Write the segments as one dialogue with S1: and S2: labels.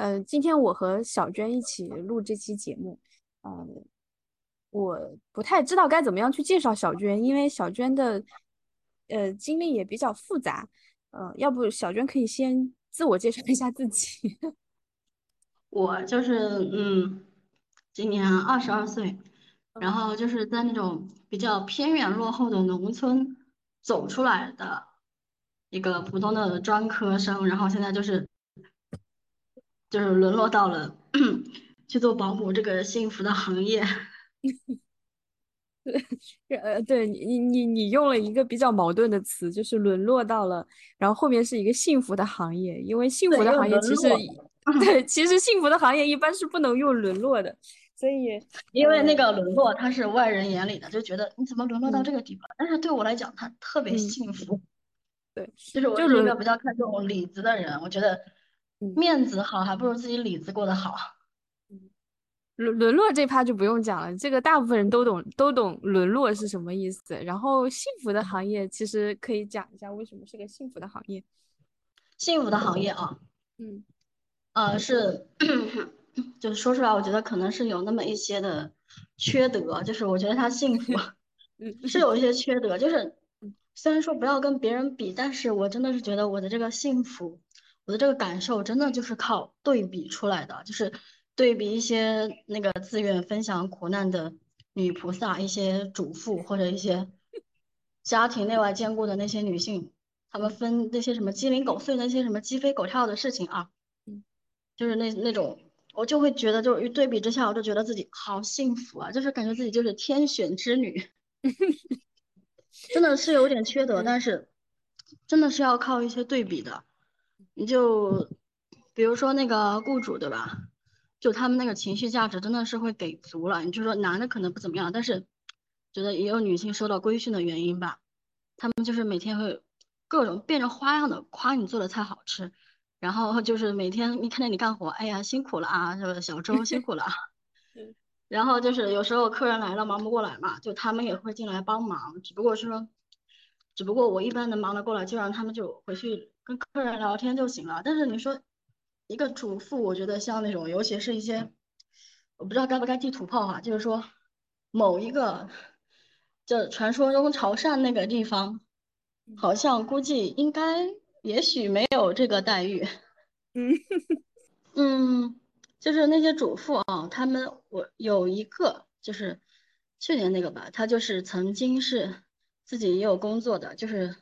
S1: 呃，今天我和小娟一起录这期节目，呃，我不太知道该怎么样去介绍小娟，因为小娟的呃经历也比较复杂，呃，要不小娟可以先自我介绍一下自己。
S2: 我就是嗯，今年二十二岁，然后就是在那种比较偏远落后的农村走出来的一个普通的专科生，然后现在就是就是沦落到了去做保姆这个幸福的行业。
S1: 对呃，对你，你你你用了一个比较矛盾的词，就是沦落到了，然后后面是一个幸福的行业，因为幸福的行业其实，对，其实幸福的行业一般是不能用沦落的，所以
S2: 因为那个沦落，他是外人眼里的，就觉得你怎么沦落到这个地方？但是对我来讲，他特别幸福。
S1: 对，
S2: 就是我是一个比较看重里子的人，我觉得面子好还不如自己里子过得好。
S1: 沦沦落这趴就不用讲了，这个大部分人都懂，都懂沦落是什么意思。然后幸福的行业其实可以讲一下为什么是个幸福的行业。
S2: 幸福的行业啊，
S1: 嗯，
S2: 呃，是，就是说出来，我觉得可能是有那么一些的缺德，就是我觉得他幸福 是有一些缺德，就是虽然说不要跟别人比，但是我真的是觉得我的这个幸福，我的这个感受真的就是靠对比出来的，就是。对比一些那个自愿分享苦难的女菩萨，一些主妇或者一些家庭内外兼顾的那些女性，她们分那些什么鸡零狗碎、那些什么鸡飞狗跳的事情啊，就是那那种，我就会觉得，就是一对比之下，我就觉得自己好幸福啊，就是感觉自己就是天选之女，真的是有点缺德，但是真的是要靠一些对比的，你就比如说那个雇主，对吧？就他们那个情绪价值真的是会给足了，你就说男的可能不怎么样，但是觉得也有女性受到规训的原因吧。他们就是每天会各种变着花样的夸你做的菜好吃，然后就是每天一看见你干活，哎呀辛苦了啊，是吧？小周辛苦了。然后就是有时候客人来了忙不过来嘛，就他们也会进来帮忙，只不过是说，只不过我一般能忙得过来，就让他们就回去跟客人聊天就行了。但是你说。一个主妇，我觉得像那种，尤其是一些，我不知道该不该地图炮哈，就是说，某一个，就传说中潮汕那个地方，好像估计应该，也许没有这个待遇。
S1: 嗯
S2: 嗯，就是那些主妇啊，他们我有一个，就是去年那个吧，他就是曾经是自己也有工作的，就是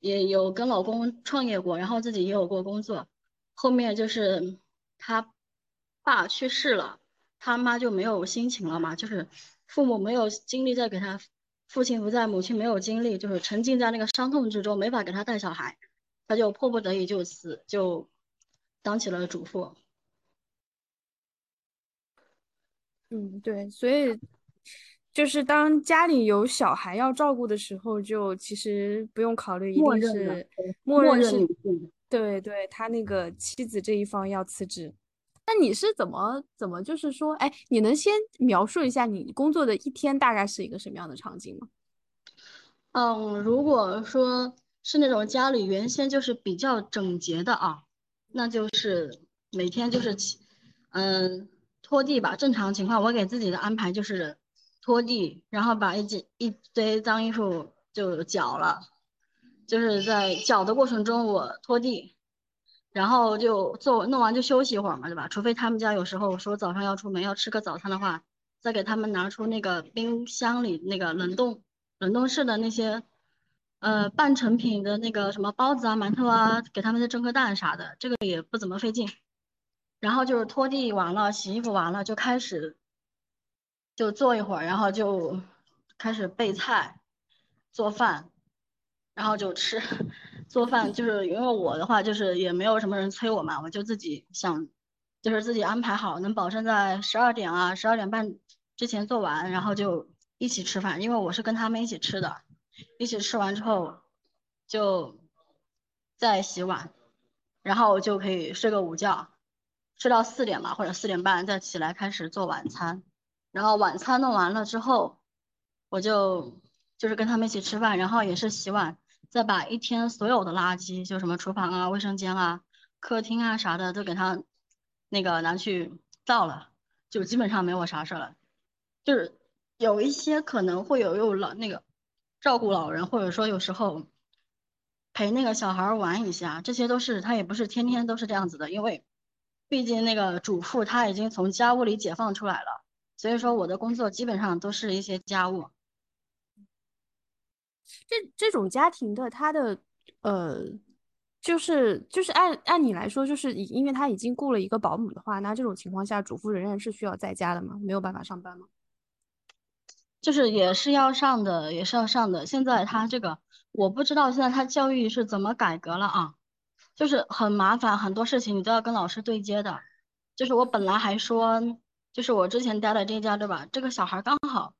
S2: 也有跟老公创业过，然后自己也有过工作。后面就是他爸去世了，他妈就没有心情了嘛，就是父母没有精力再给他，父亲不在，母亲没有精力，就是沉浸在那个伤痛之中，没法给他带小孩，他就迫不得已就此就当起了主妇。
S1: 嗯，对，所以就是当家里有小孩要照顾的时候，就其实不用考虑，一定是
S2: 默认
S1: 是。对对，他那个妻子这一方要辞职，那你是怎么怎么就是说，哎，你能先描述一下你工作的一天大概是一个什么样的场景吗？
S2: 嗯，如果说是那种家里原先就是比较整洁的啊，那就是每天就是嗯拖地吧。正常情况，我给自己的安排就是拖地，然后把一几一堆脏衣服就搅了。就是在搅的过程中，我拖地，然后就做弄完就休息一会儿嘛，对吧？除非他们家有时候说早上要出门要吃个早餐的话，再给他们拿出那个冰箱里那个冷冻冷冻室的那些呃半成品的那个什么包子啊、馒头啊，给他们再蒸个蛋啥的，这个也不怎么费劲。然后就是拖地完了、洗衣服完了，就开始就坐一会儿，然后就开始备菜、做饭。然后就吃，做饭就是因为我的话就是也没有什么人催我嘛，我就自己想，就是自己安排好，能保证在十二点啊十二点半之前做完，然后就一起吃饭，因为我是跟他们一起吃的，一起吃完之后就再洗碗，然后就可以睡个午觉，睡到四点嘛或者四点半再起来开始做晚餐，然后晚餐弄完了之后，我就就是跟他们一起吃饭，然后也是洗碗。再把一天所有的垃圾，就什么厨房啊、卫生间啊、客厅啊啥的，都给它那个拿去造了，就基本上没我啥事了。就是有一些可能会有有老那个照顾老人，或者说有时候陪那个小孩玩一下，这些都是他也不是天天都是这样子的，因为毕竟那个主妇她已经从家务里解放出来了，所以说我的工作基本上都是一些家务。
S1: 这这种家庭的他的呃。就是就是按按你来说，就是因为他已经雇了一个保姆的话，那这种情况下，主妇仍然是需要在家的吗？没有办法上班吗？
S2: 就是也是要上的，也是要上的。现在他这个我不知道，现在他教育是怎么改革了啊？就是很麻烦，很多事情你都要跟老师对接的。就是我本来还说，就是我之前待的这家对吧？这个小孩刚好，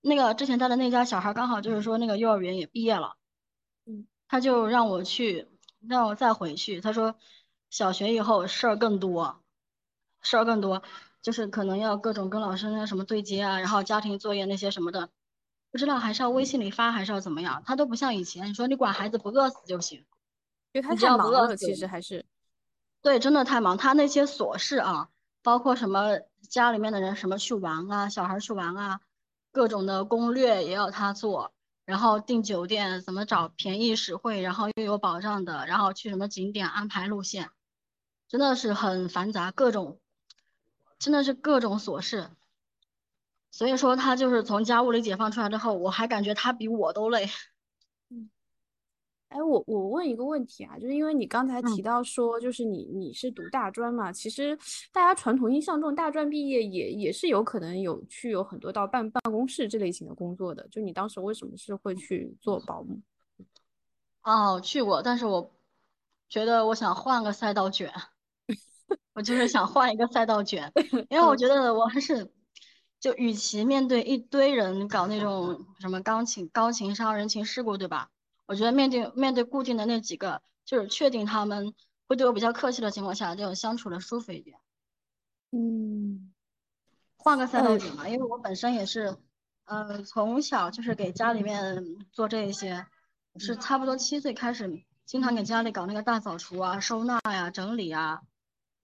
S2: 那个之前待的那家小孩刚好就是说那个幼儿园也毕业了，
S1: 嗯，
S2: 他就让我去。让我再回去，他说小学以后事儿更多，事儿更多，就是可能要各种跟老师那什么对接啊，然后家庭作业那些什么的，不知道还是要微信里发还是要怎么样，他都不像以前，你说你管孩子不饿死就行，
S1: 因为他太忙了，其实还是，
S2: 对，真的太忙，他那些琐事啊，包括什么家里面的人什么去玩啊，小孩去玩啊，各种的攻略也要他做。然后订酒店怎么找便宜实惠，然后又有保障的，然后去什么景点安排路线，真的是很繁杂，各种真的是各种琐事。所以说他就是从家务里解放出来之后，我还感觉他比我都累。
S1: 哎，我我问一个问题啊，就是因为你刚才提到说，就是你你是读大专嘛，其实大家传统印象中大专毕业也也是有可能有去有很多到办办公室这类型的工作的，就你当时为什么是会去做保姆？
S2: 哦，去过，但是我觉得我想换个赛道卷，我就是想换一个赛道卷，因为我觉得我还是就与其面对一堆人搞那种什么钢琴高情商人情世故，对吧？我觉得面对面对固定的那几个，就是确定他们会对我比较客气的情况下，就相处的舒服一点。
S1: 嗯，
S2: 换个赛道卷嘛，因为我本身也是，呃，从小就是给家里面做这一些，是差不多七岁开始，经常给家里搞那个大扫除啊、收纳呀、整理啊，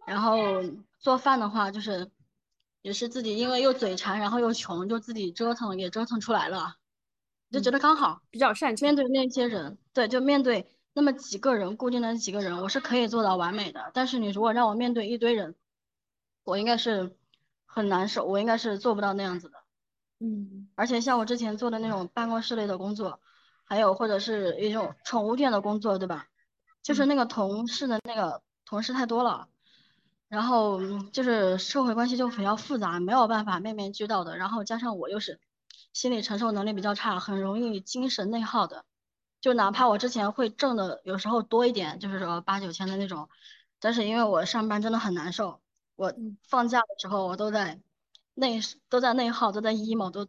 S2: 然后做饭的话，就是也是自己因为又嘴馋，然后又穷，就自己折腾也折腾出来了。就觉得刚好
S1: 比较擅长
S2: 面对那些人，对，就面对那么几个人，固定的几个人，我是可以做到完美的。但是你如果让我面对一堆人，我应该是很难受，我应该是做不到那样子的。
S1: 嗯，
S2: 而且像我之前做的那种办公室类的工作，还有或者是一种宠物店的工作，对吧？就是那个同事的那个同事太多了，然后就是社会关系就比较复杂，没有办法面面俱到的。然后加上我又是。心理承受能力比较差，很容易精神内耗的。就哪怕我之前会挣的有时候多一点，就是说八九千的那种，但是因为我上班真的很难受，我放假的时候我都在内都在内耗，都在 emo，都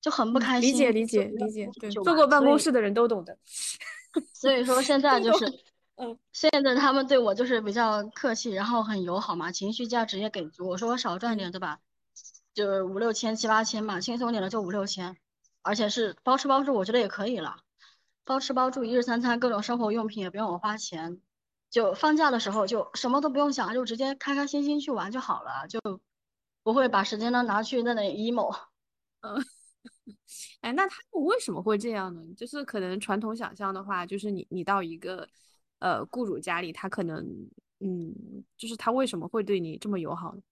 S2: 就很不开
S1: 心。理解理解理解，对，坐过办公室的人都懂的。
S2: 所以说现 在就是，嗯，现在他们对我就是比较客气，然后很友好嘛，情绪价值也给足。我说我少赚点，对吧？就是五六千七八千吧，轻松点的就五六千，而且是包吃包住，我觉得也可以了。包吃包住，一日三餐，各种生活用品也不用我花钱。就放假的时候就什么都不用想，就直接开开心心去玩就好了，就不会把时间呢拿去在那 emo。
S1: 嗯，哎，那他们为什么会这样呢？就是可能传统想象的话，就是你你到一个呃雇主家里，他可能嗯，就是他为什么会对你这么友好呢？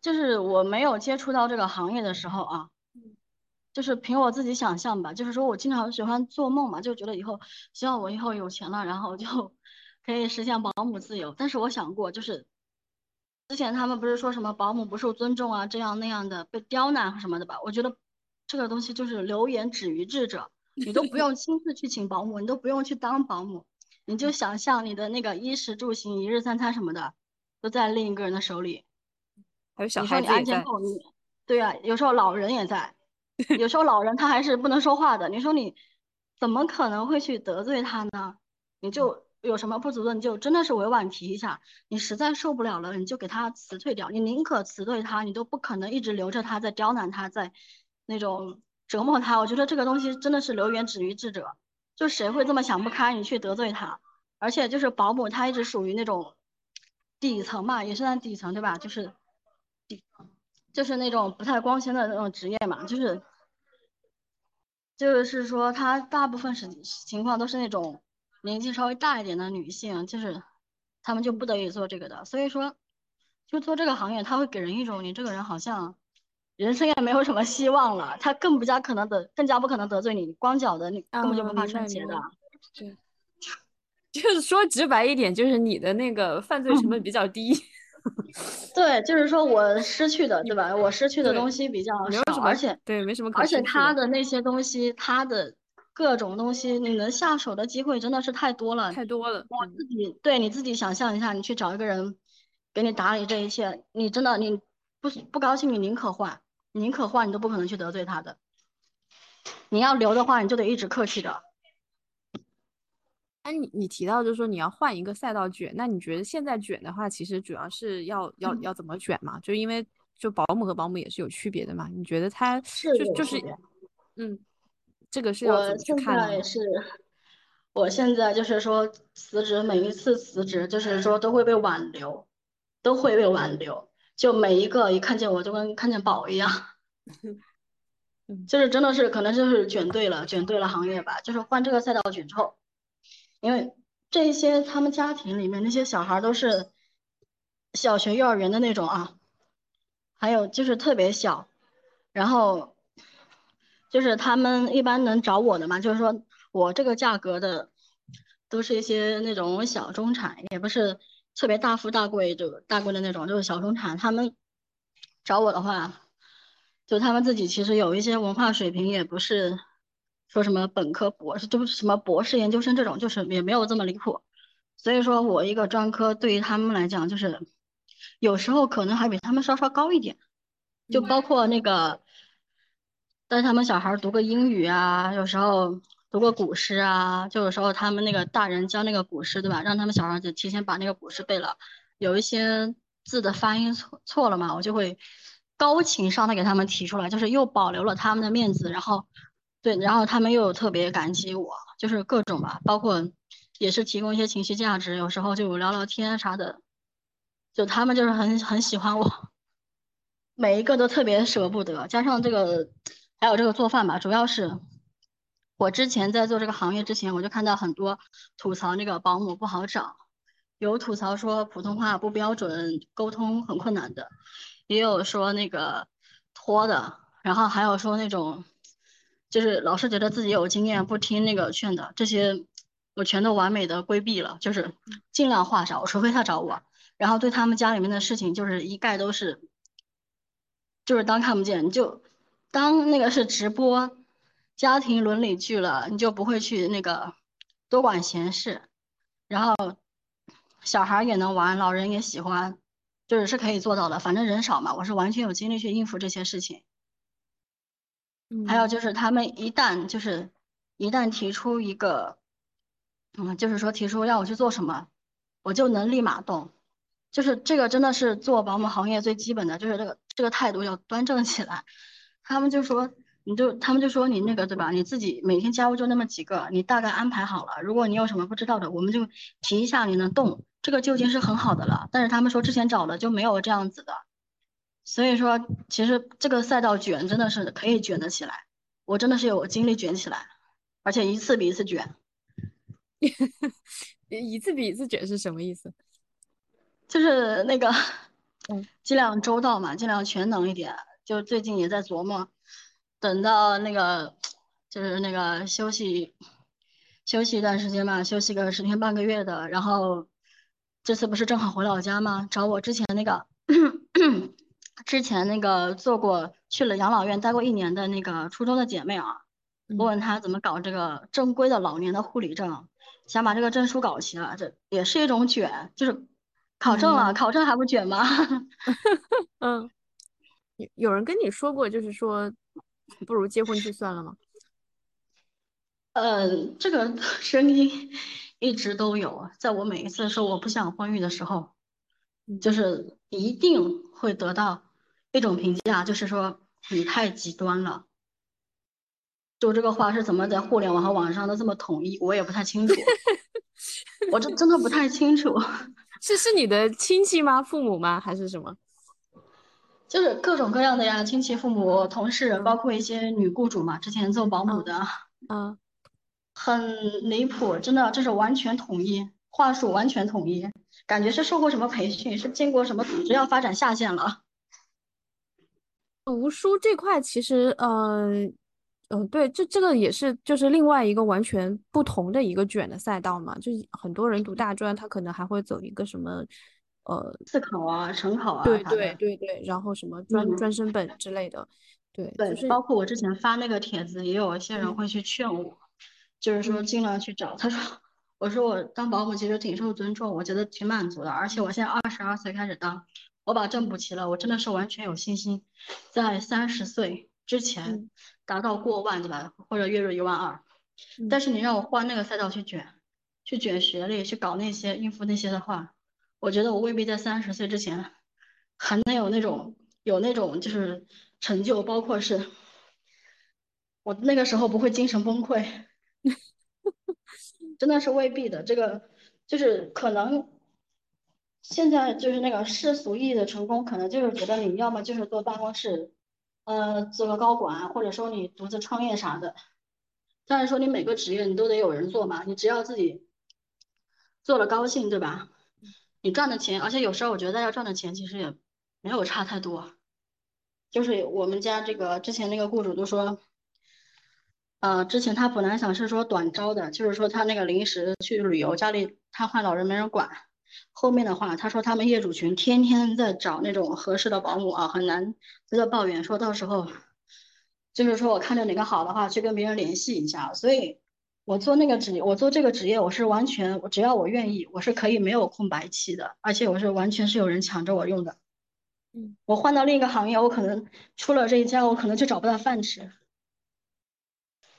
S2: 就是我没有接触到这个行业的时候啊，就是凭我自己想象吧，就是说我经常喜欢做梦嘛，就觉得以后希望我以后有钱了，然后就可以实现保姆自由。但是我想过，就是之前他们不是说什么保姆不受尊重啊，这样那样的被刁难什么的吧？我觉得这个东西就是流言止于智者，你都不用亲自去请保姆，你都不用去当保姆，你就想象你的那个衣食住行、一日三餐什么的都在另一个人的手里。
S1: 还有小孩子在，
S2: 对呀，有时候老人也在，有时候老人他还是不能说话的。你说你怎么可能会去得罪他呢？你就有什么不足的，你就真的是委婉提一下。你实在受不了了，你就给他辞退掉。你宁可辞退他，你都不可能一直留着他在刁难他，在那种折磨他。我觉得这个东西真的是留言止于智者，就谁会这么想不开，你去得罪他？而且就是保姆，他一直属于那种。底层嘛，也是在底层对吧？就是底，就是那种不太光鲜的那种职业嘛，就是就是说，他大部分是情况都是那种年纪稍微大一点的女性，就是他们就不得已做这个的。所以说，就做这个行业，他会给人一种你这个人好像人生也没有什么希望了，他更不加可能得，更加不可能得罪你，光脚的你根本就不怕穿鞋的。
S1: 对。就是说直白一点，就是你的那个犯罪成本比较低。
S2: 对，就是说我失去的，对吧？我失去的东西比较少，而且
S1: 对，没什么。
S2: 而且他的那些东西，他的各种东西，你能下手的机会真的是太多了，
S1: 太多了。
S2: 我自己对你自己想象一下，你去找一个人给你打理这一切，你真的你不不高兴，你宁可换，宁可换，你都不可能去得罪他的。你要留的话，你就得一直客气着。
S1: 哎，你你提到就是说你要换一个赛道卷，那你觉得现在卷的话，其实主要是要要要怎么卷嘛？就因为就保姆和保姆也是有区别的嘛？你觉得他就就是嗯，这个是要怎么去看
S2: 的？是，我现在就是说辞职，每一次辞职就是说都会被挽留，都会被挽留，就每一个一看见我就跟看见宝一样，就是真的是可能就是卷对了，卷对了行业吧，就是换这个赛道卷之后。因为这些他们家庭里面那些小孩都是小学、幼儿园的那种啊，还有就是特别小，然后就是他们一般能找我的嘛，就是说我这个价格的都是一些那种小中产，也不是特别大富大贵就大贵的那种，就是小中产。他们找我的话，就他们自己其实有一些文化水平，也不是。说什么本科、博士，就是什么博士、研究生这种，就是也没有这么离谱。所以说我一个专科对于他们来讲，就是有时候可能还比他们稍稍高一点。就包括那个带他们小孩读个英语啊，有时候读个古诗啊，就有时候他们那个大人教那个古诗，对吧？让他们小孩子提前把那个古诗背了，有一些字的发音错错了嘛，我就会高情商的给他们提出来，就是又保留了他们的面子，然后。对，然后他们又特别感激我，就是各种吧，包括也是提供一些情绪价值，有时候就聊聊天啥的，就他们就是很很喜欢我，每一个都特别舍不得。加上这个，还有这个做饭吧，主要是我之前在做这个行业之前，我就看到很多吐槽那个保姆不好找，有吐槽说普通话不标准，沟通很困难的，也有说那个拖的，然后还有说那种。就是老是觉得自己有经验，不听那个劝的，这些我全都完美的规避了，就是尽量话少，除非他找我。然后对他们家里面的事情，就是一概都是，就是当看不见，就当那个是直播家庭伦理剧了，你就不会去那个多管闲事。然后小孩也能玩，老人也喜欢，就是是可以做到的。反正人少嘛，我是完全有精力去应付这些事情。还有就是，他们一旦就是一旦提出一个，嗯，就是说提出让我去做什么，我就能立马动。就是这个真的是做保姆行业最基本的，就是这个这个态度要端正起来。他们就说，你就他们就说你那个对吧？你自己每天家务就那么几个，你大概安排好了。如果你有什么不知道的，我们就提一下，你能动，这个就已经是很好的了。但是他们说之前找的就没有这样子的。所以说，其实这个赛道卷真的是可以卷得起来，我真的是有精力卷起来，而且一次比一次卷。
S1: 一次比一次卷是什么意思？
S2: 就是那个，嗯，尽量周到嘛，尽量全能一点。就最近也在琢磨，等到那个就是那个休息休息一段时间嘛，休息个十天半个月的，然后这次不是正好回老家吗？找我之前那个。之前那个做过去了养老院待过一年的那个初中的姐妹啊，问问她怎么搞这个正规的老年的护理证，想把这个证书搞齐了，这也是一种卷，就是考证了，考证还不卷吗？
S1: 嗯，有有人跟你说过，就是说不如结婚就算了吗？
S2: 嗯，这个声音一直都有，在我每一次说我不想婚育的时候，就是一定会得到。一种评价就是说你太极端了，就这个话是怎么在互联网和网上都这么统一，我也不太清楚，我真真的不太清楚。
S1: 是是你的亲戚吗？父母吗？还是什么？
S2: 就是各种各样的呀，亲戚、父母、同事，包
S1: 嗯
S2: 括一些女雇主嘛，之前做保姆
S1: 嗯
S2: 的，
S1: 嗯，
S2: 很离谱，真的，这是完全统一，话术完全统一，感觉是受过什么培训，是经过什么组织要发展下线了。
S1: 读书这块其实，嗯、嗯、对，这这个也是就是另外一个完全不同的一个卷的赛道嘛。就很多人读大专，他可能还会走一个什么，呃，
S2: 自考啊、省考啊
S1: 对对，对对，然后什么专
S2: 嗯，
S1: 专升本之类的，对，就
S2: 对，
S1: 是
S2: 包括我之前发那个帖子，也有一些人
S1: 嗯
S2: 会去劝我，就是说
S1: 嗯
S2: 尽量去找。他说，我说我当保姆其实挺受尊重，我觉得挺满足的，而且我
S1: 嗯
S2: 现在二十二岁开始当，我把证补齐了，我真的是完全有信心，在三十岁之前
S1: 嗯
S2: 达到过万，对吧？或者月入一万二。但
S1: 嗯
S2: 是你让我换那个赛道去卷，去卷学历，去搞那些应付那些的话，我觉得我未必在三十岁之前还能有那种有那种就是成就，包括是我那个时候不会精神崩溃，真的是未必的。这个就是可能现在就是那个世俗意义的成功，可能就是觉得你要么就是坐办公室，呃，做个高管，或者说你独自创业啥的。但是说你每个职业你都得有人做嘛，你只要自己做了高兴，对吧？你赚的钱，而且有时候我觉得大家赚的钱其实也没有差太多。就是我们家这个之前那个雇主都说，呃，之前他本来想是说短招的，就是说他那个临时去旅游，家里瘫痪老人没人管。后面的话，他说他们业主群天天在找那种合适的保姆啊，很难，就在抱怨说到时候，就是说我看着哪个好的话，去跟别人联系一下。所以，我做那个职，我做这个职业，我是完全，我只要我愿意，我是可以没有空白期的，而且我是完全是有人抢着我用的。
S1: 嗯。
S2: 我换到另一个行业，我可能出了这一家，我可能就找不到饭吃。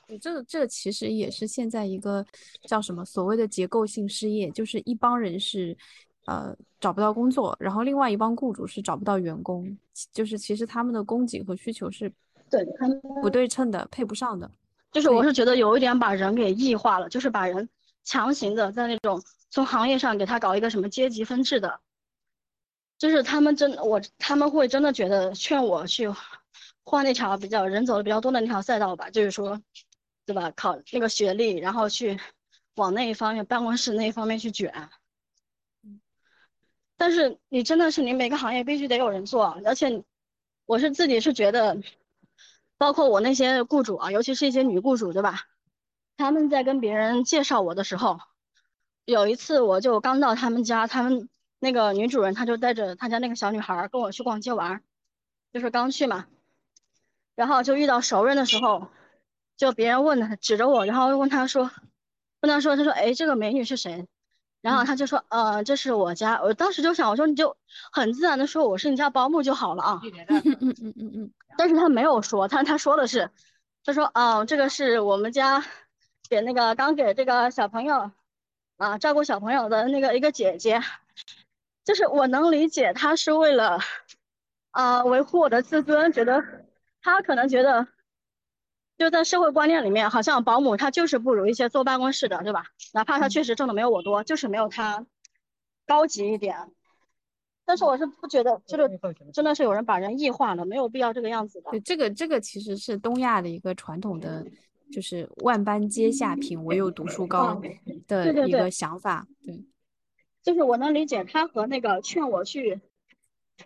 S1: 对，这这其实也是现在一个叫什么所谓的结构性失业，就是一帮人是呃找不到工作，然后另外一帮雇主是找不到员工，就是其实他们的供给和需求是
S2: 对他们，
S1: 不对称的，配不上的。
S2: 就是我是觉得有一点把人给异化了，就是把人强行的在那种从行业上给他搞一个什么阶级分制的，就是他们真我他们会真的觉得劝我去换那条比较人走的比较多的那条赛道吧，就是说，对吧？考那个学历，然后去往那一方面办公室那一方面去卷。但是你真的是你每个行业必须得有人做，而且我是自己是觉得，包括我那些雇主啊，尤其是一些女雇主，对吧？他们在跟别人介绍我的时候，有一次我就刚到他们家，他们那个女主人她就带着她家那个小女孩儿跟我去逛街玩儿，就是刚去嘛，然后就遇到熟人的时候，就别人问他指着我，然后问他说，问他说，他说，哎，这个美女是谁？然后
S1: 嗯
S2: 他就说，呃，这是我家。我当时就想，我说你就很自然的说我是你家保姆就好了啊。
S1: 嗯嗯嗯嗯嗯
S2: 但是他没有说，他他说的是，他说，嗯、这个是我们家给那个刚给这个小朋友啊照顾小朋友的那个一个姐姐，就是我能理解他是为了啊维护我的自尊，觉得他可能觉得就在社会观念里面，好像保姆她就是不如一些坐办公室的，对吧？哪怕她
S1: 嗯
S2: 确实挣的没有我多，就是没有她高级一点。但是我是不觉得，就是真的是有人把人异化了，没有必要这个样子的。
S1: 对，这个这个其实是东亚的一个传统的，就是万般皆下品，唯有读书高
S2: 嗯，
S1: 的一个想法。对，
S2: 就是我能理解他和那个劝我去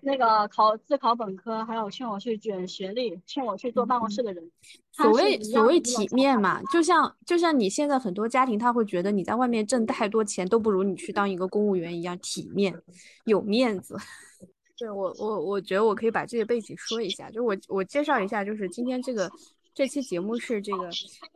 S2: 那个考自考本科，还有劝我去卷学历，劝我去做办公室的人，
S1: 所谓所谓体面嘛，就像就像你现在很多家庭，他会觉得你在外面挣太多钱，都不如你去当一个公务员一样体面，有面子。对我我我觉得我可以把这个背景说一下，就我我介绍一下，就是今天这个这期节目是这个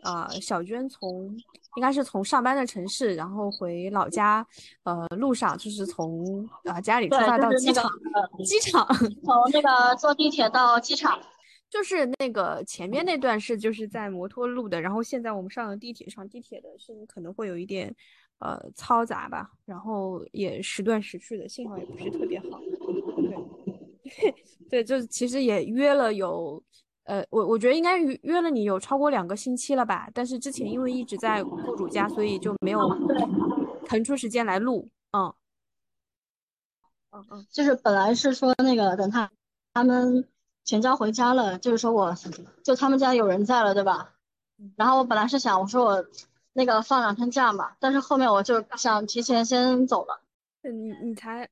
S1: 呃小娟从应该是从上班的城市，然后回老家，呃路上就是从啊、呃家里出发到
S2: 就是那个
S1: 机场，
S2: 呃
S1: 机场
S2: 从那个坐地铁到机场，
S1: 就是那个前面那段是就是在摩托路的，然后现在我们上了地铁上，地铁的声音可能会有一点呃嘈杂吧，然后也时断时续的，信号也不是特别好。对，对，就是其实也约了有，呃，我我觉得应该约约了你有超过两个星期了吧，但是之前因为一直在雇主家，所以就没有腾出时间来录，嗯。嗯嗯，
S2: 就是本来是说那个等他他们全家回家了，就是说我就他们家有人在了，对吧？然后我本来是想我说我那个放两天假嘛，但是后面我就想提前先走了。
S1: 你你才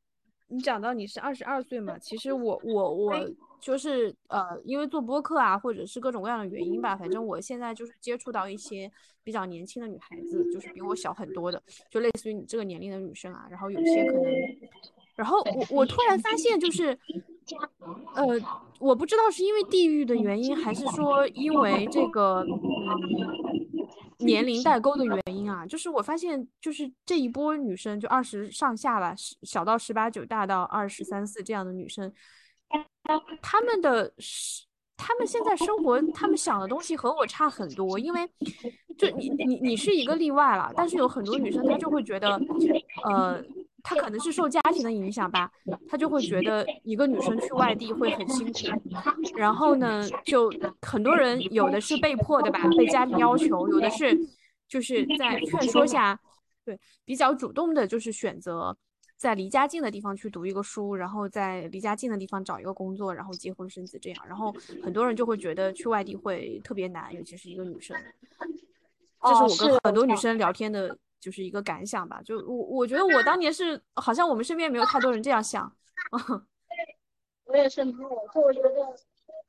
S1: 你讲到你是二十二岁嘛？其实我我我就是呃，因为做播客啊，或者是各种各样的原因吧，反正我现在就是接触到一些比较年轻的女孩子，就是比我小很多的，就类似于你这个年龄的女生啊。然后有些可能，然后我我突然发现就是，呃，我不知道是因为地域的原因，还是说因为这个嗯。年龄代沟的原因啊，就是我发现，就是这一波女生，就二十上下吧，小到十八九，大到二十三四这样的女生，她们的，她们现在生活，她们想的东西和我差很多。因为，就你你你是一个例外了，但是有很多女生她就会觉得，呃。她可能是受家庭的影响吧，他就会觉得一个女生去外地会很辛苦，然后呢，就很多人有的是被迫的吧，被家庭要求，有的是就是在劝说下，对，比较主动的，就是选择在离家近的地方去读一个书，然后在离家近的地方找一个工作，然后结婚生子这样，然后很多人就会觉得去外地会特别难，尤其是一个女生，这是我跟很多女生聊天的。就是一个感想吧，就我我觉得我当 年是好像我们身边没有太多人这样想，
S2: 我也是，我就我觉得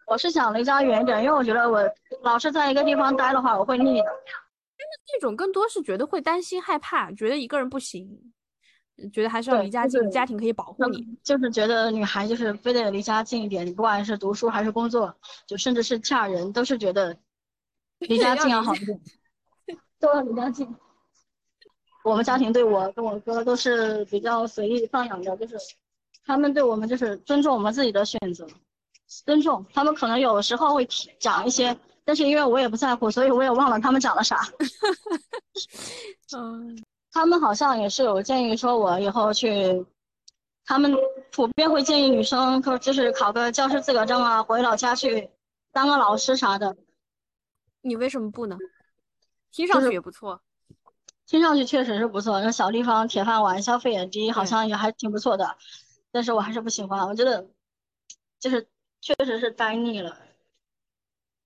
S2: 我是想离家远一点，因为我觉得我老是在一个地方待的话，我会腻的。
S1: 那种更多是觉得会担心害怕，觉得一个人不行，觉得还是要离家近，家庭可以保护你。
S2: 就是觉得女孩就是非得离家近一点，不管是读书还是工作，就甚至是嫁人，都是觉得离家近要好一点，都要离家近。我们家庭对我跟我哥都是比较随意放养的，就是他们对我们就是尊重我们自己的选择，尊重他们可能有时候会讲一些，但是因为我也不在乎，所以我也忘了他们讲了啥。
S1: 嗯，
S2: 他们好像也是有建议说我以后去，他们普遍会建议女生可就是考个教师资格证啊，回老家去当个老师啥的。
S1: 你为什么不呢？听上去也不错。
S2: 听上去确实是不错，那小地方铁饭碗，消费也低，好像也还挺不错的。但是我还是不喜欢，我觉得就是确实是呆腻了，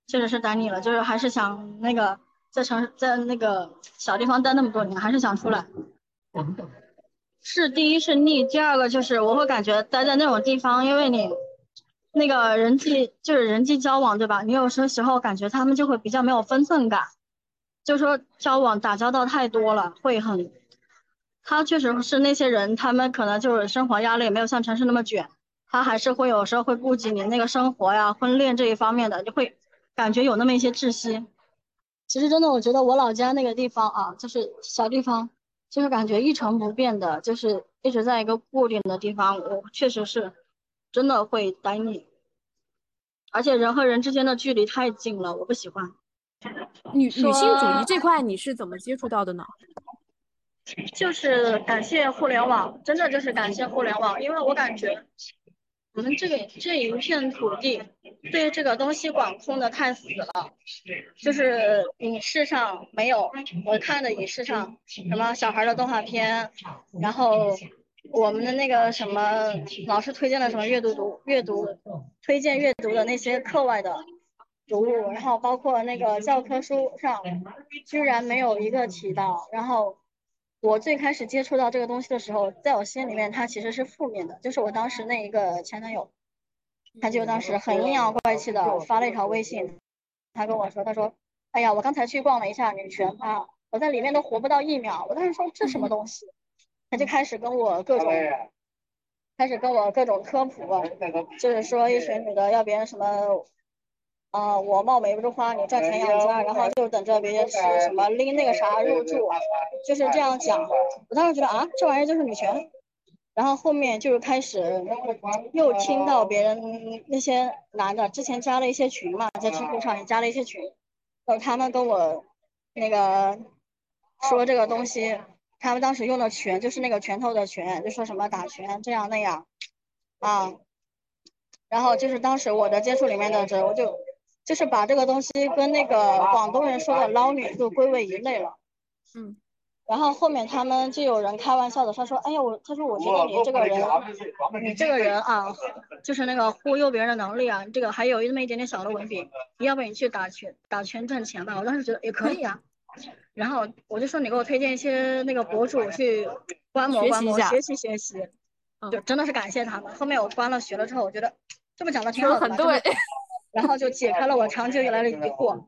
S2: 确实是呆腻了，就是还是想那个在城市在那个小地方待那么多年，还是想出来。是第一是腻，第二个就是我会感觉待在那种地方，因为你那个人际就是人际交往，对吧？你有时候时候感觉他们就会比较没有分寸感。就说交往打交道太多了，会很，他确实是那些人，他们可能就是生活压力没有像城市那么卷，他还是会有时候会顾及你那个生活呀、婚恋这一方面的，就会感觉有那么一些窒息。其实真的，我觉得我老家那个地方啊，就是小地方，就是感觉一成不变的，就是一直在一个固定的地方，我确实是真的会呆腻，而且人和人之间的距离太近了，我不喜欢。
S1: 女女性主义这块你是怎么接触到的呢？
S2: 就是感谢互联网，真的就是感谢互联网，因为我感觉我们这个这一片土地对这个东西管控的太死了，就是影视上没有我看的影视上什么小孩的动画片，然后我们的那个什么老师推荐的什么阅读读阅读推荐阅读的那些课外的。读物，然后包括那个教科书上，居然没有一个提到。然后我最开始接触到这个东西的时候，在我心里面，它其实是负面的。就是我当时那一个前男友，他就当时很阴阳怪气的发了一条微信，他跟我说，他说：“哎呀，我刚才去逛了一下女权啊，我在里面都活不到一秒。”我当时说这什么东西？他就开始跟我各种，开始跟我各种科普，就是说一群女的要别人什么。啊，我貌美如花，你赚钱养家，然后就等着别人是什么拎那个啥入住，就是这样讲。我当时觉得啊，这玩意儿就是女权。然后后面就是开始又听到别人那些男的之前加了一些群嘛，在知乎上也加了一些群，然后他们跟我那个说这个东西，他们当时用的拳就是那个拳头的拳，就说什么打拳这样那样啊。然后就是当时我的接触里面的人，我就。就是把这个东西跟那个广东人说的捞女就归为一类了，
S1: 嗯，
S2: 然后后面他们就有人开玩笑的，他说：“哎呀，我他说我觉得你这个人，你这个人啊，就是那个忽悠别人的能力啊，这个还有那么一点点小的文笔，要不你去打拳打拳赚钱吧？”我当时觉得也可以啊，然后我就说你给我推荐一些那个博主去观摩观摩，学习学习，就真的是感谢他们。后面我关了学了之后，我觉得这么讲的挺好的，
S1: 对，
S2: 然后就解开了我长久以来的疑惑。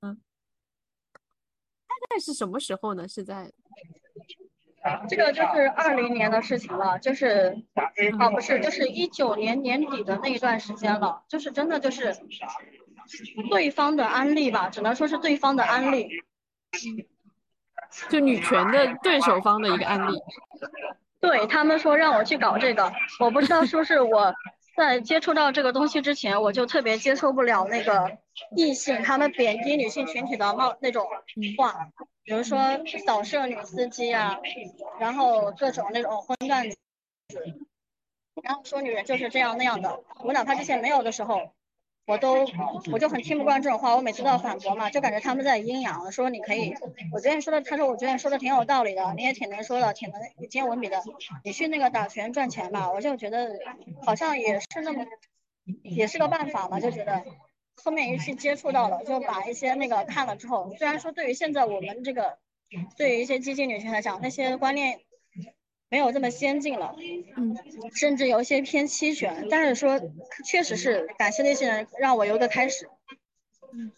S1: 嗯大概是什么时候呢？是在
S2: 这个就是二零年的事情了，就是啊不是，就是一九年年底的那一段时间了，就是真的就是对方的安利吧，只能说是对方的安利，
S1: 就女权的对手方的一个案例。
S2: 对他们说让我去搞这个，我不知道说是我。在接触到这个东西之前，我就特别接受不了那个异性他们贬低女性群体的冒那种话，比如说扫射女司机啊，然后各种那种荤段子，然后说女人就是这样那样的。我哪怕之前没有的时候。我都我就很听不惯这种话，我每次都要反驳嘛，就感觉他们在阴阳，说你可以，我觉得你说的，他说我觉得你说的挺有道理的，你也挺能说的，挺能挺有文笔的，你去那个打拳赚钱吧，我就觉得好像也是那么，也是个办法嘛，就觉得后面一去接触到了，就把一些那个看了之后，虽然说对于现在我们这个，对于一些激进女性来讲，那些观念。没有这么先进了，嗯，甚至有一些偏期权，但是说确实是感谢那些人让我有个开始。
S1: 嗯，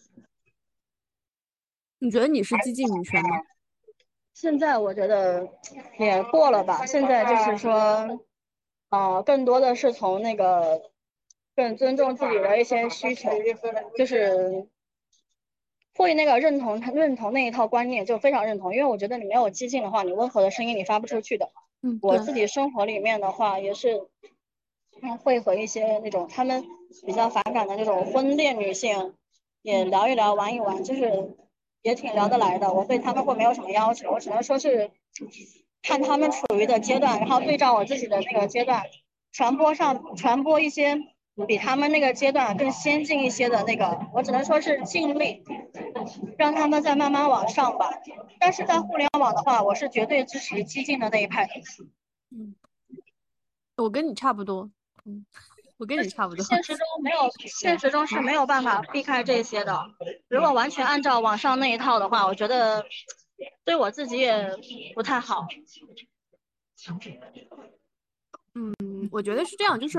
S1: 你觉得你是激进女权吗？
S2: 现在我觉得也过了吧，现在就是说，呃，更多的是从那个更尊重自己的一些需求，就是会那个认同认同那一套观念，就非常认同，因为我觉得你没有激进的话，你温和的声音你发不出去的。我自己生活里面的话，也是会和一些那种他们比较反感的那种婚恋女性也聊一聊、玩一玩，就是也挺聊得来的。我对他们会没有什么要求，我只能说是看他们处于的阶段，然后对照我自己的那个阶段，传播上传播一些比他们那个阶段更先进一些的那个，我只能说是尽力让他们再慢慢往上吧。但是在互联网的话，我是绝对支持激进的那一派。
S1: 嗯，我跟你差不多。嗯，我跟你差不多。
S2: 现实中没有，现实中是没有办法避开这些的。如果完全按照网上那一套的话，我觉得对我自己也不太好。
S1: 嗯，我觉得是这样，就是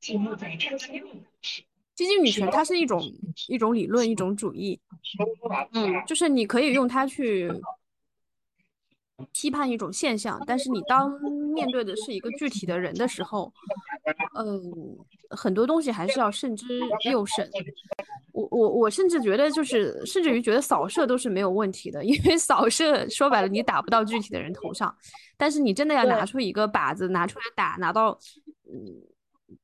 S1: 激进女权，它是一种一种理论，一种主义。嗯，就是你可以用它去批判一种现象，但是你当面对的是一个具体的人的时候，嗯，很多东西还是要慎之又慎。我我我甚至觉得，就是甚至于觉得扫射都是没有问题的，因为扫射说白了你打不到具体的人头上，但是你真的要拿出一个靶子拿出来打，拿到，嗯，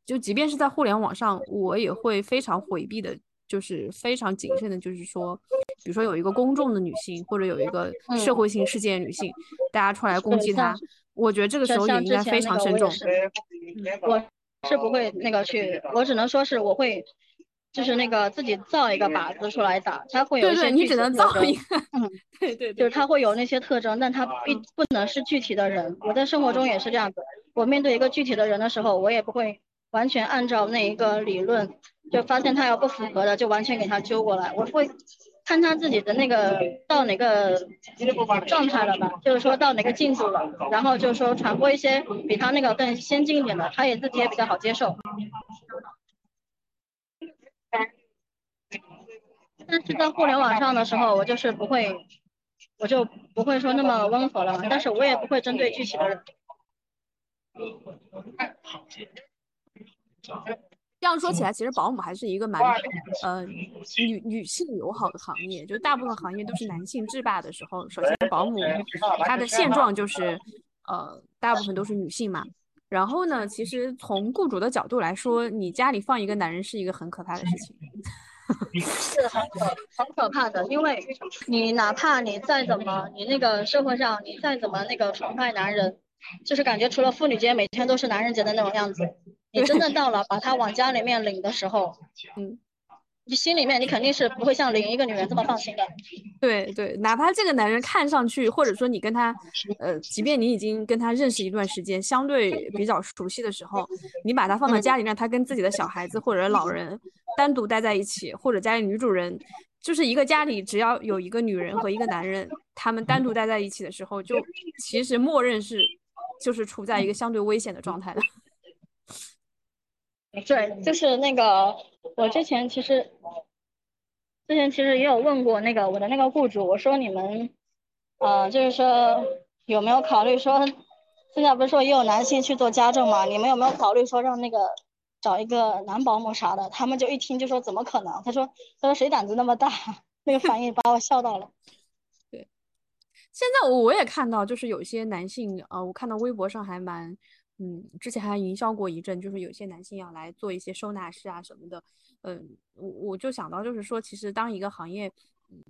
S1: 就即便是在互联网上，我也会非常回避的。就是非常谨慎的，就是说，比如说有一个公众的女性，或者有一个社会性事件女性，大家出来攻击她，我觉得这个时候也应该非常慎重。
S2: 我是不会那个去，我只能说是我会，就是那个自己造一个靶子出来打，它会有一些
S1: 你只能造一个，
S2: 嗯，
S1: 对对，
S2: 就是它会有那些特征，但它必不能是具体的人。我在生活中也是这样子，我面对一个具体的人的时候，我也不会完全按照那一个理论。就发现他要不符合的，就完全给他揪过来。我会看他自己的那个到哪个状态了吧，就是说到哪个进度了，然后就是说传播一些比他那个更先进一点的，他也自己也比较好接受。但是在互联网上的时候，我就是不会，我就不会说那么温和了嘛。但是我也不会针对具体的人。
S1: 这样说起来，其实保姆还是一个蛮呃女女性友好的行业。就大部分行业都是男性制霸的时候，首先保姆它的现状就是呃大部分都是女性嘛。然后呢，其实从雇主的角度来说，你家里放一个男人是一个很可怕的事情，
S2: 是很可很可怕的。因为你哪怕你再怎么，你那个社会上你再怎么那个崇拜男人，就是感觉除了妇女节每天都是男人节的那种样子。你真的到了把他往家里面领的时候，嗯，你心里面你肯定是不会像领一个女人这么放心的。
S1: 对对，哪怕这个男人看上去，或者说你跟他，呃，即便你已经跟他认识一段时间，相对比较熟悉的时候，你把他放到家里，让他跟自己的小孩子或者老人单独待在一起，或者家里女主人，就是一个家里只要有一个女人和一个男人，他们单独待在一起的时候，就其实默认是就是处在一个相对危险的状态的。
S2: 对，就是那个，我之前其实，之前其实也有问过那个我的那个雇主，我说你们，呃，就是说有没有考虑说，现在不是说也有男性去做家政嘛？你们有没有考虑说让那个找一个男保姆啥的？他们就一听就说怎么可能？他说他说谁胆子那么大？那个反应把我笑到了。
S1: 对，现在我我也看到，就是有些男性，呃，我看到微博上还蛮。嗯，之前还营销过一阵，就是有些男性要来做一些收纳师啊什么的。嗯，我我就想到，就是说，其实当一个行业，嗯，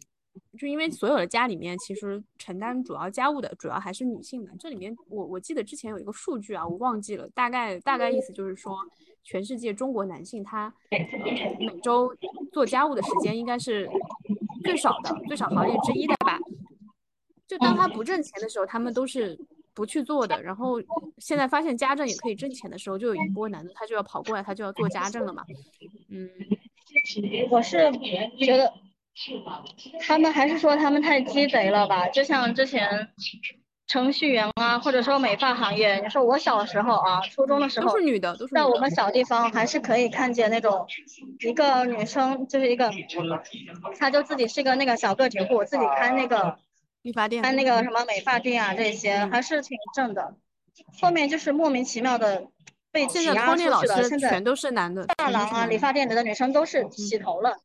S1: 就因为所有的家里面，其实承担主要家务的主要还是女性嘛。这里面，我我记得之前有一个数据啊，我忘记了，大概大概意思就是说，全世界中国男性他每周做家务的时间应该是最少的，最少行业之一的吧。就当他不挣钱的时候，他们都是。不去做的，然后现在发现家政也可以挣钱的时候，就有一波男的他就要跑过来，他就要做家政了嘛。嗯，
S2: 我是觉得他们还是说他们太鸡贼了吧？就像之前程序员啊，或者说美发行业，你说我小时候啊，初中的时候
S1: 都是女的，都是
S2: 在我们小地方还是可以看见那种一个女生就是一个，她就自己是一个那个小个体户，自己开那个。
S1: 理发店，
S2: 开那个什么美发店啊，这些还是挺正的。后面就是莫名其妙的被挤压出去了。现在
S1: 全都是男的，
S2: 发廊啊、理发店里的女生都是洗头了。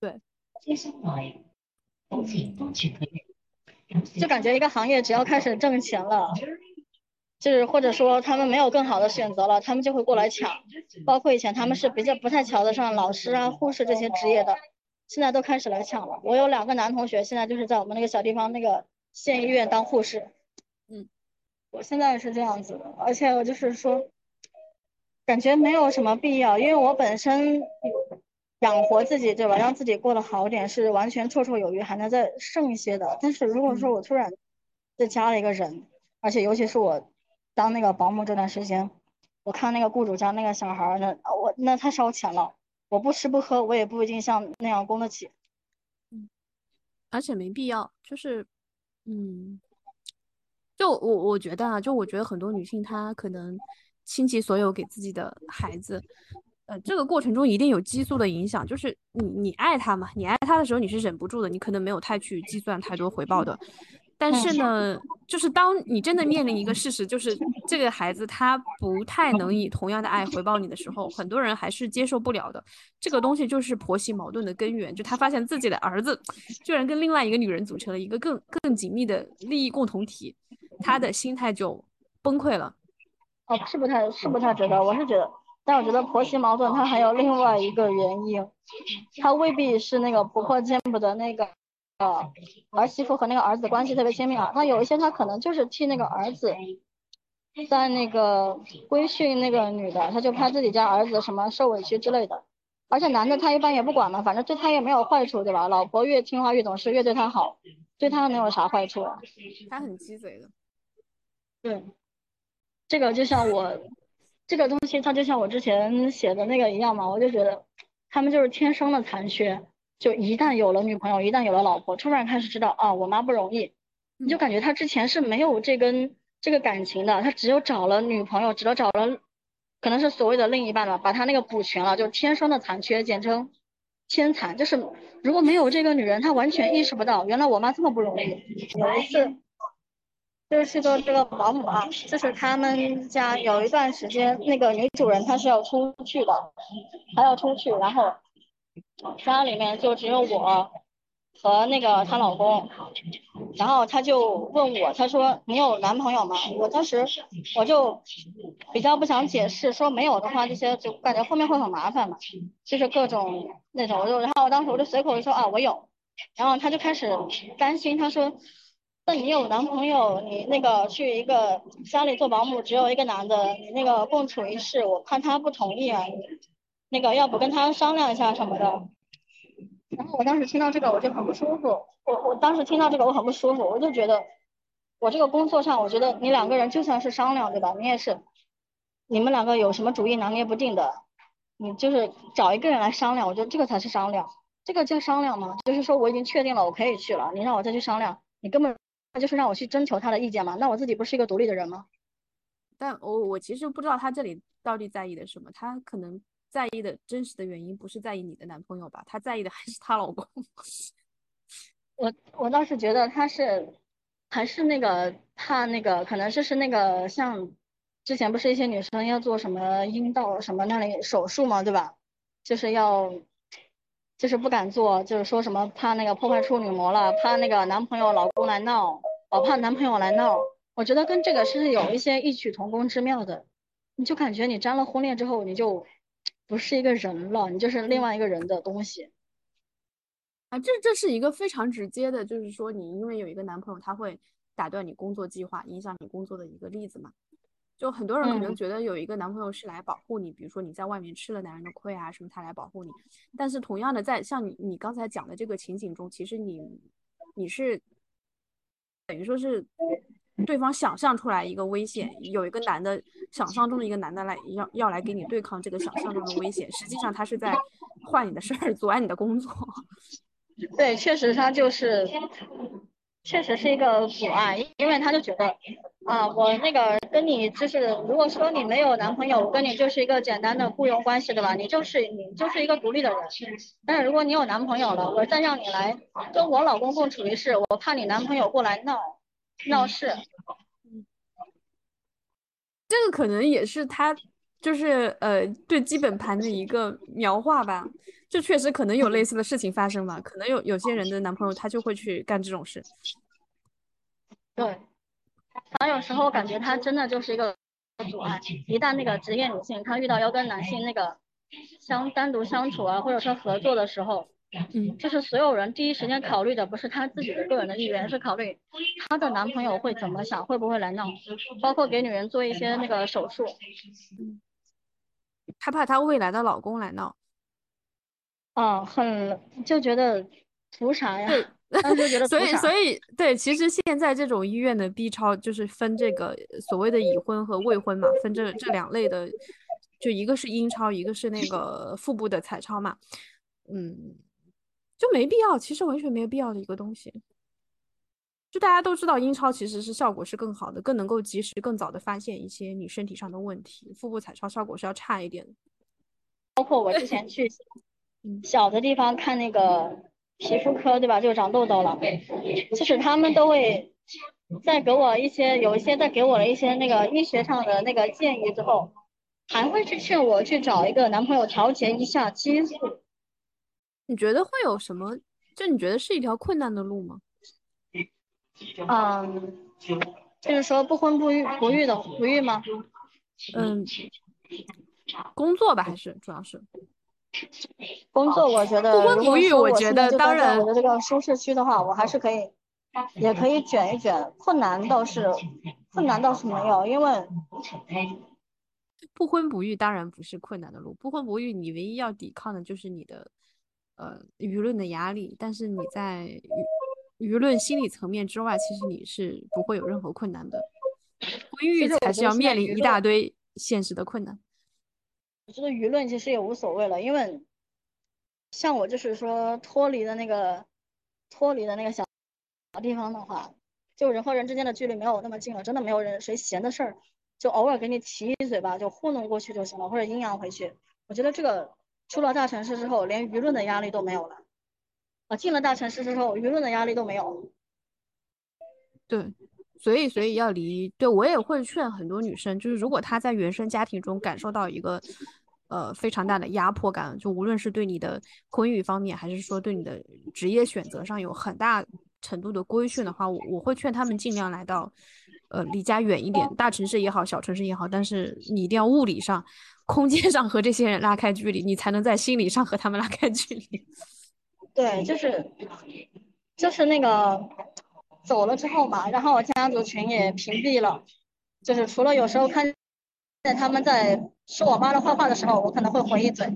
S1: 对，
S2: 就感觉一个行业只要开始挣钱了。就是或者说他们没有更好的选择了，他们就会过来抢。包括以前他们是比较不太瞧得上老师啊、护士这些职业的，现在都开始来抢了。我有两个男同学，现在就是在我们那个小地方那个县医院当护士。
S1: 嗯，
S2: 我现在是这样子的，而且我就是说，感觉没有什么必要，因为我本身养活自己，对吧？让自己过得好点是完全绰绰有余，还能再剩一些的。但是如果说我突然再加了一个人，而且尤其是我。当那个保姆这段时间，我看那个雇主家那个小孩儿，那我那太烧钱了。我不吃不喝，我也不一定像那样供得起。
S1: 嗯，而且没必要，就是，嗯，就我我觉得啊，就我觉得很多女性她可能倾其所有给自己的孩子，呃，这个过程中一定有激素的影响。就是你你爱他嘛，你爱他的时候你是忍不住的，你可能没有太去计算太多回报的。但是呢，就是当你真的面临一个事实，就是这个孩子他不太能以同样的爱回报你的时候，很多人还是接受不了的。这个东西就是婆媳矛盾的根源，就他发现自己的儿子居然跟另外一个女人组成了一个更更紧密的利益共同体，他的心态就崩溃了。
S2: 哦，是不太是不太觉得，我是觉得，但我觉得婆媳矛盾它还有另外一个原因，它未必是那个婆婆见不得那个。呃，儿媳妇和那个儿子关系特别亲密啊，那有一些他可能就是替那个儿子在那个规训那个女的，他就怕自己家儿子什么受委屈之类的。而且男的他一般也不管嘛，反正对他也没有坏处，对吧？老婆越听话越懂事，越对他好，对他能有啥坏处？
S1: 啊他很鸡贼的。
S2: 对，这个就像我这个东西，它就像我之前写的那个一样嘛，我就觉得他们就是天生的残缺。就一旦有了女朋友，一旦有了老婆，突然开始知道啊，我妈不容易，你就感觉他之前是没有这根这个感情的，他只有找了女朋友，只有找了，可能是所谓的另一半吧，把他那个补全了，就天生的残缺，简称天残。就是如果没有这个女人，他完全意识不到，原来我妈这么不容易。有一次，就是去做这个保姆啊，就是他们家有一段时间，那个女主人她是要出去的，她要出去，然后。家里面就只有我和那个她老公，然后她就问我，她说你有男朋友吗？我当时我就比较不想解释，说没有的话，这些就感觉后面会很麻烦嘛，就是各种那种，我就然后我当时我就随口就说啊我有，然后她就开始担心，她说那你有男朋友，你那个去一个家里做保姆，只有一个男的，你那个共处一室，我怕他不同意啊。那个要不跟他商量一下什么的。然后我当时听到这个我就很不舒服，我我当时听到这个我很不舒服，我就觉得我这个工作上，我觉得你两个人就算是商量，对吧？你也是，你们两个有什么主意拿捏不定的，你就是找一个人来商量，我觉得这个才是商量，这个叫商量吗？就是说我已经确定了我可以去了，你让我再去商量，你根本那就是让我去征求他的意见嘛？那我自己不是一个独立的人吗？
S1: 但我我其实不知道他这里到底在意的什么，他可能。在意的真实的原因不是在意你的男朋友吧？她在意的还是她老公。
S2: 我我倒是觉得他是还是那个怕那个，可能就是那个像之前不是一些女生要做什么阴道什么那里手术嘛，对吧？就是要就是不敢做，就是说什么怕那个破坏处女膜了，怕那个男朋友老公来闹，老怕男朋友来闹。我觉得跟这个是有一些异曲同工之妙的。你就感觉你沾了婚恋之后，你就。不是一个人了，你就是另外一个人的东西
S1: 啊！这这是一个非常直接的，就是说你因为有一个男朋友，他会打断你工作计划，影响你工作的一个例子嘛。就很多人可能觉得有一个男朋友是来保护你，比如说你在外面吃了男人的亏啊什么，他来保护你。但是同样的，在像你你刚才讲的这个情景中，其实你你是等于说是。对方想象出来一个危险，有一个男的想象中的一个男的来要要来给你对抗这个想象中的危险，实际上他是在坏你的事儿，阻碍你的工作。
S2: 对，确实他就是，确实是一个阻碍，因为他就觉得啊，我那个跟你就是，如果说你没有男朋友，我跟你就是一个简单的雇佣关系，对吧？你就是你就是一个独立的人。但是如果你有男朋友了，我再让你来跟我老公共处一室，我怕你男朋友过来闹。闹事，
S1: 这个可能也是他就是呃对基本盘的一个描画吧。就确实可能有类似的事情发生吧。可能有有些人的男朋友他就会去干这种事。
S2: 对，他有时候感觉他真的就是一个阻碍。一旦那个职业女性她遇到要跟男性那个相单独相处啊，或者说合作的时候。嗯，就是所有人第一时间考虑的不是她自己的个人的意愿，是考虑她的男朋友会怎么想，会不会来闹，包括给女人做一些那个手术。
S1: 嗯，害怕她未来的老公来闹。
S2: 啊，很就觉得图啥呀？对，就觉得
S1: 所以所以对，其实现在这种医院的 B 超就是分这个所谓的已婚和未婚嘛，分这这两类的，就一个是阴超，一个是那个腹部的彩超嘛。嗯。就没必要，其实完全没有必要的一个东西。就大家都知道，英超其实是效果是更好的，更能够及时、更早的发现一些你身体上的问题。腹部彩超效果是要差一点的。
S2: 包括我之前去 小的地方看那个皮肤科，对吧？就长痘痘了，其实他们都会在给我一些有一些在给我了一些那个医学上的那个建议之后，还会去劝我去找一个男朋友调节一下激素。
S1: 你觉得会有什么？就你觉得是一条困难的路吗？
S2: 嗯，就是说不婚不育不育的不育吗？
S1: 嗯，工作吧，还是主要是
S2: 工作？我觉得
S1: 不婚不育，我觉得当然，
S2: 我的这个舒适区的话，我还是可以，也可以卷一卷。困难倒是困难倒是没有，因为
S1: 不婚不育当然不是困难的路。不婚不育，你唯一要抵抗的就是你的。呃，舆论的压力，但是你在舆舆论心理层面之外，其实你是不会有任何困难的。婚育才是要面临一大堆现实的困难。
S2: 我觉得舆论其实也无所谓了，因为像我就是说脱离的那个脱离的那个小小地方的话，就人和人之间的距离没有那么近了，真的没有人谁闲的事儿，就偶尔给你提一嘴吧，就糊弄过去就行了，或者阴阳回去。我觉得这个。出了大城市之后，连舆论的压力都没有了。啊，进了大城市之后，舆论的压力都没有。
S1: 对，所以所以要离。对我也会劝很多女生，就是如果她在原生家庭中感受到一个呃非常大的压迫感，就无论是对你的婚育方面，还是说对你的职业选择上有很大程度的规训的话，我我会劝他们尽量来到呃离家远一点，大城市也好，小城市也好，但是你一定要物理上。空间上和这些人拉开距离，你才能在心理上和他们拉开距离。
S2: 对，就是就是那个走了之后嘛，然后我家族群也屏蔽了，就是除了有时候看见他们在说我妈的坏话的时候，我可能会回一嘴。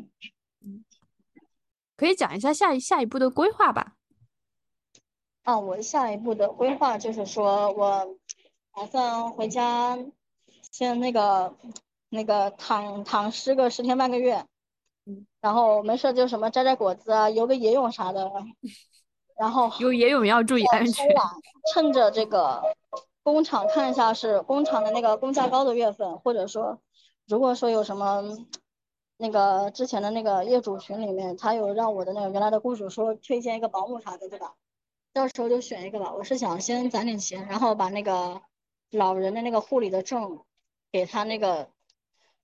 S1: 嗯，可以讲一下下一下一步的规划吧。
S2: 啊，我下一步的规划就是说我打算回家先那个那个躺躺尸个十天半个月，
S1: 嗯，
S2: 然后没事就什么摘摘果子啊，游个野泳啥的。然后
S1: 游野泳要注意安全。
S2: 趁着这个工厂看一下是工厂的那个工价高的月份，或者说如果说有什么那个之前的那个业主群里面，他有让我的那个原来的雇主说推荐一个保姆啥的，对吧？到时候就选一个吧。我是想先攒点钱，然后把那个老人的那个护理的证给他那个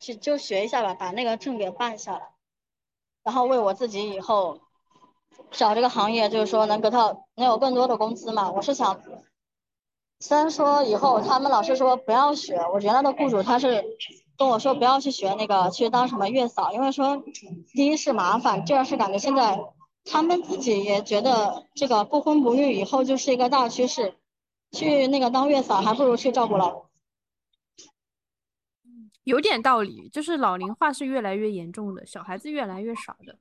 S2: 去就学一下吧，把那个证给办下来，然后为我自己以后。找这个行业就是说能得到能有更多的工资嘛。我是想，虽然说以后他们老是说不要学，我原来的雇主他是跟我说不要去学那个去当什么月嫂，因为说第一是麻烦，第二是感觉现在他们自己也觉得这个不婚不育以后就是一个大趋势，去那个当月嫂还不如去照顾老人。
S1: 有点道理，就是老龄化是越来越严重的，小孩子越来越少的。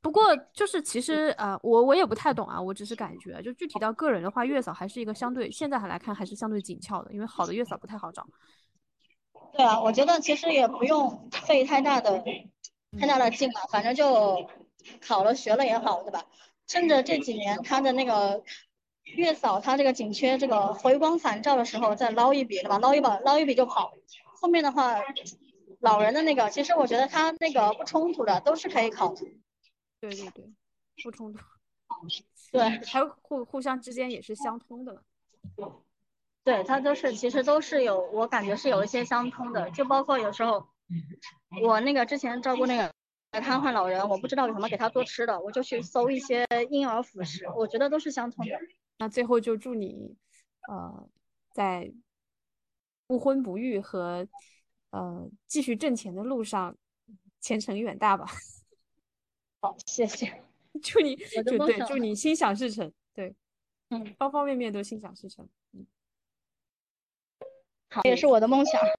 S1: 不过就是其实呃，我我也不太懂啊，我只是感觉，就具体到个人的话，月嫂还是一个相对现在还来看还是相对紧俏的，因为好的月嫂不太好找。
S2: 对啊，我觉得其实也不用费太大的太大的劲吧，反正就考了学了也好，对吧？趁着这几年他的那个月嫂他这个紧缺这个回光返照的时候再捞一笔，对吧？捞一把捞一笔就跑。后面的话，老人的那个，其实我觉得他那个不冲突的，都是可以考的。
S1: 对对对，不冲突。
S2: 对，
S1: 还互互相之间也是相通的。
S2: 对，它都是其实都是有，我感觉是有一些相通的。就包括有时候，我那个之前照顾那个瘫痪老人，我不知道有什么给他做吃的，我就去搜一些婴儿辅食，我觉得都是相通的。
S1: 那最后就祝你，呃，在。不婚不育和呃继续挣钱的路上，前程远大吧。
S2: 好，谢谢。
S1: 祝你就对，祝你心想事成。对，
S2: 嗯，
S1: 方方面面都心想事成。嗯，
S2: 好，也是我的梦想。